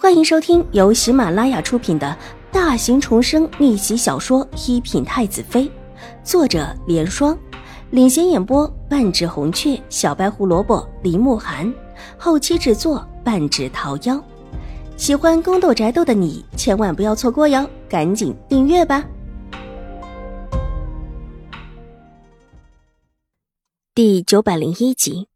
欢迎收听由喜马拉雅出品的大型重生逆袭小说《一品太子妃》，作者：莲霜，领衔演播：半指红雀、小白胡萝卜、林慕寒，后期制作：半指桃夭。喜欢宫斗宅斗的你千万不要错过哟，赶紧订阅吧！第九百零一集。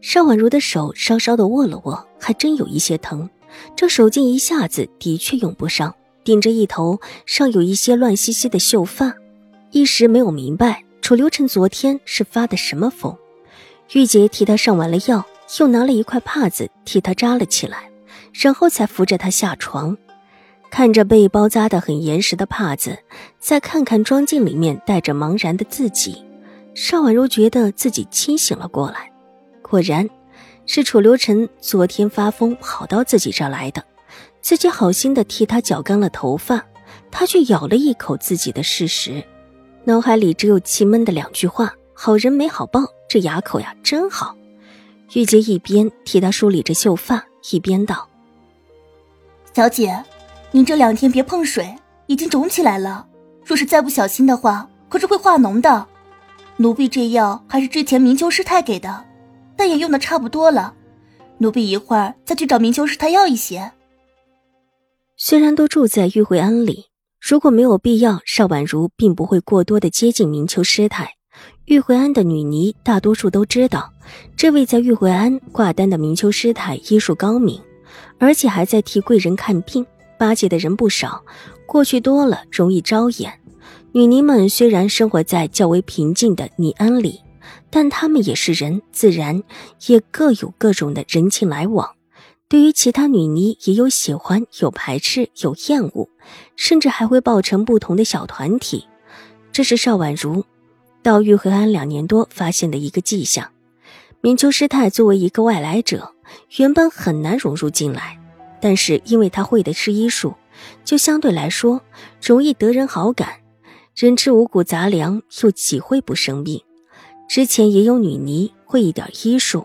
邵婉如的手稍稍的握了握，还真有一些疼。这手劲一下子的确用不上，顶着一头上有一些乱兮兮的秀发，一时没有明白楚留臣昨天是发的什么疯。玉洁替他上完了药，又拿了一块帕子替他扎了起来，然后才扶着他下床。看着被包扎的很严实的帕子，再看看妆镜里面带着茫然的自己，邵婉如觉得自己清醒了过来。果然，是楚留臣昨天发疯跑到自己这来的，自己好心的替他绞干了头发，他却咬了一口自己的事实，脑海里只有气闷的两句话：“好人没好报，这牙口呀真好。”玉洁一边替他梳理着秀发，一边道：“小姐，您这两天别碰水，已经肿起来了，若是再不小心的话，可是会化脓的。奴婢这药还是之前明秋师太给的。”但也用的差不多了，奴婢一会儿再去找明秋师太要一些。虽然都住在玉慧庵里，如果没有必要，邵婉如并不会过多的接近明秋师太。玉慧庵的女尼大多数都知道，这位在玉慧庵挂单的明秋师太医术高明，而且还在替贵人看病，巴结的人不少。过去多了容易招眼。女尼们虽然生活在较为平静的尼庵里。但他们也是人，自然也各有各种的人情来往。对于其他女尼，也有喜欢，有排斥，有厌恶，甚至还会抱成不同的小团体。这是邵婉如到玉和安两年多发现的一个迹象。明秋师太作为一个外来者，原本很难融入进来，但是因为她会的是医术，就相对来说容易得人好感。人吃五谷杂粮，又岂会不生病？之前也有女尼会一点医术，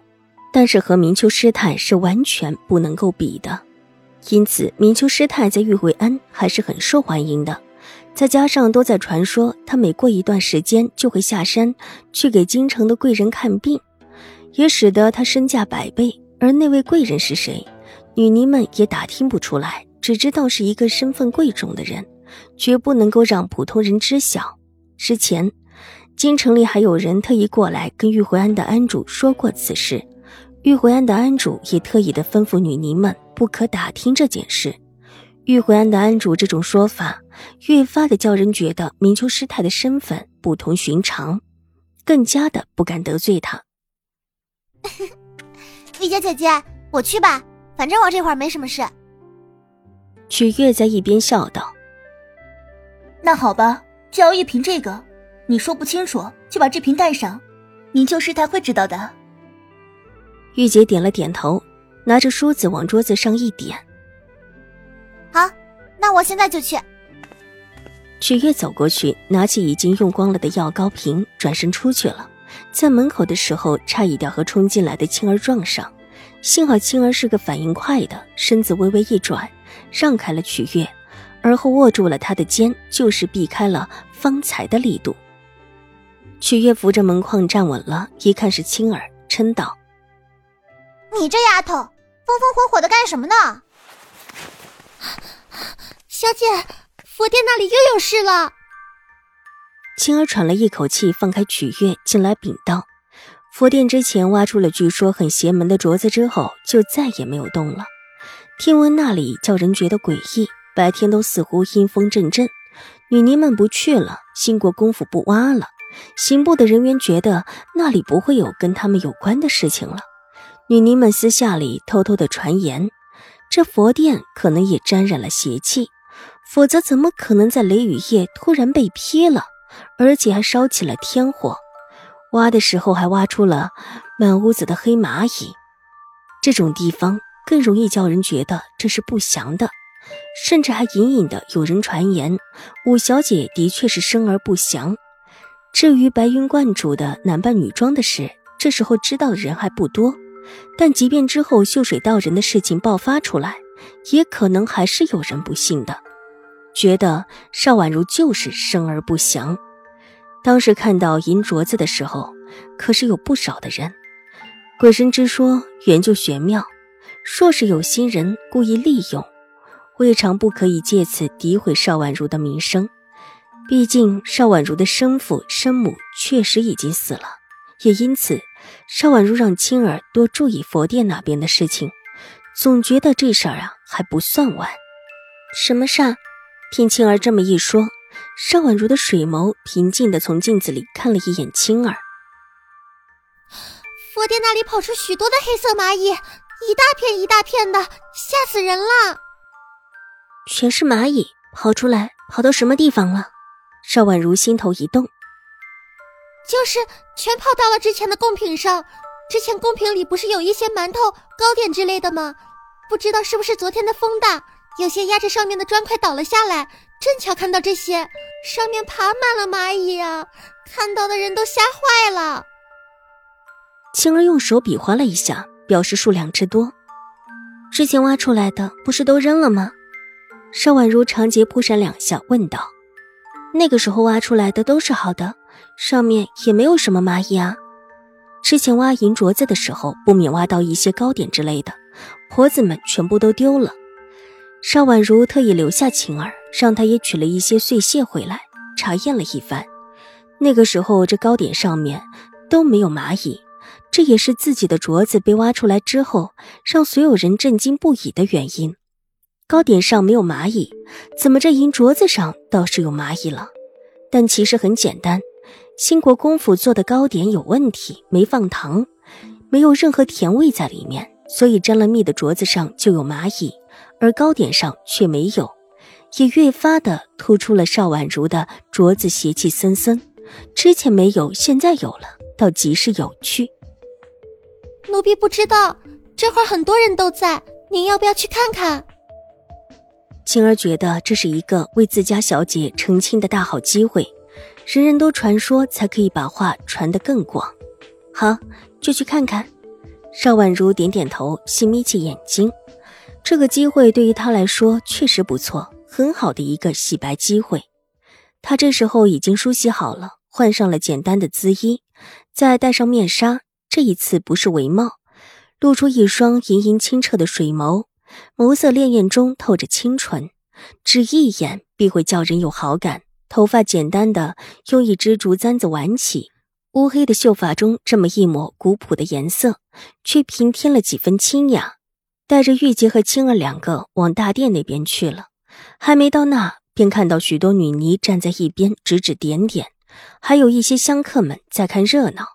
但是和明秋师太是完全不能够比的，因此明秋师太在玉慧庵还是很受欢迎的。再加上都在传说，她每过一段时间就会下山去给京城的贵人看病，也使得她身价百倍。而那位贵人是谁，女尼们也打听不出来，只知道是一个身份贵重的人，绝不能够让普通人知晓。之前。京城里还有人特意过来跟玉回庵的庵主说过此事，玉回庵的庵主也特意的吩咐女尼们不可打听这件事。玉回庵的庵主这种说法，越发的叫人觉得明秋师太的身份不同寻常，更加的不敢得罪她。玉洁姐姐，我去吧，反正我这会儿没什么事。曲月在一边笑道：“那好吧，就要一瓶这个。”你说不清楚，就把这瓶带上，明秋师太会知道的。玉洁点了点头，拿着梳子往桌子上一点。好，那我现在就去。曲月走过去，拿起已经用光了的药膏瓶，转身出去了。在门口的时候，差一点和冲进来的青儿撞上，幸好青儿是个反应快的，身子微微一转，让开了曲月，而后握住了她的肩，就是避开了方才的力度。曲月扶着门框站稳了，一看是青儿，嗔道：“你这丫头，风风火火的干什么呢？”小姐，佛殿那里又有事了。青儿喘了一口气，放开曲月，进来禀道：“佛殿之前挖出了据说很邪门的镯子之后，就再也没有动了。听闻那里叫人觉得诡异，白天都似乎阴风阵阵。女尼们不去了，兴国公府不挖了。”刑部的人员觉得那里不会有跟他们有关的事情了。女尼们私下里偷偷的传言，这佛殿可能也沾染了邪气，否则怎么可能在雷雨夜突然被劈了，而且还烧起了天火？挖的时候还挖出了满屋子的黑蚂蚁，这种地方更容易叫人觉得这是不祥的，甚至还隐隐的有人传言，五小姐的确是生而不祥。至于白云观主的男扮女装的事，这时候知道的人还不多。但即便之后秀水道人的事情爆发出来，也可能还是有人不信的，觉得邵婉如就是生而不祥。当时看到银镯子的时候，可是有不少的人。鬼神之说原就玄妙，若是有心人故意利用，未尝不可以借此诋毁邵婉如的名声。毕竟邵婉如的生父生母确实已经死了，也因此邵婉如让青儿多注意佛殿那边的事情，总觉得这事儿啊还不算完。什么事儿？听青儿这么一说。邵婉如的水眸平静的从镜子里看了一眼青儿，佛殿那里跑出许多的黑色蚂蚁，一大片一大片的，吓死人了。全是蚂蚁跑出来，跑到什么地方了？邵婉如心头一动，就是全跑到了之前的贡品上。之前贡品里不是有一些馒头、糕点之类的吗？不知道是不是昨天的风大，有些压着上面的砖块倒了下来。正巧看到这些，上面爬满了蚂蚁啊！看到的人都吓坏了。青儿用手比划了一下，表示数量之多。之前挖出来的不是都扔了吗？邵婉如长睫扑闪两下，问道：“那个时候挖出来的都是好的，上面也没有什么蚂蚁啊。之前挖银镯子的时候，不免挖到一些糕点之类的，婆子们全部都丢了。”邵婉如特意留下晴儿，让她也取了一些碎屑回来，查验了一番。那个时候，这糕点上面都没有蚂蚁，这也是自己的镯子被挖出来之后，让所有人震惊不已的原因。糕点上没有蚂蚁，怎么这银镯子上倒是有蚂蚁了？但其实很简单，兴国公府做的糕点有问题，没放糖，没有任何甜味在里面，所以沾了蜜的镯子上就有蚂蚁。而糕点上却没有，也越发的突出了邵婉如的镯子邪气森森。之前没有，现在有了，倒极是有趣。奴婢不知道，这会儿很多人都在，您要不要去看看？晴儿觉得这是一个为自家小姐澄清的大好机会，人人都传说，才可以把话传得更广。好，就去看看。邵婉如点点头，细眯起眼睛。这个机会对于他来说确实不错，很好的一个洗白机会。他这时候已经梳洗好了，换上了简单的姿衣，再戴上面纱。这一次不是帷帽，露出一双盈盈清澈的水眸，眸色潋滟中透着清纯，只一眼必会叫人有好感。头发简单的用一支竹簪子挽起，乌黑的秀发中这么一抹古朴的颜色，却平添了几分清雅。带着玉洁和青儿两个往大殿那边去了，还没到那，便看到许多女尼站在一边指指点点，还有一些香客们在看热闹。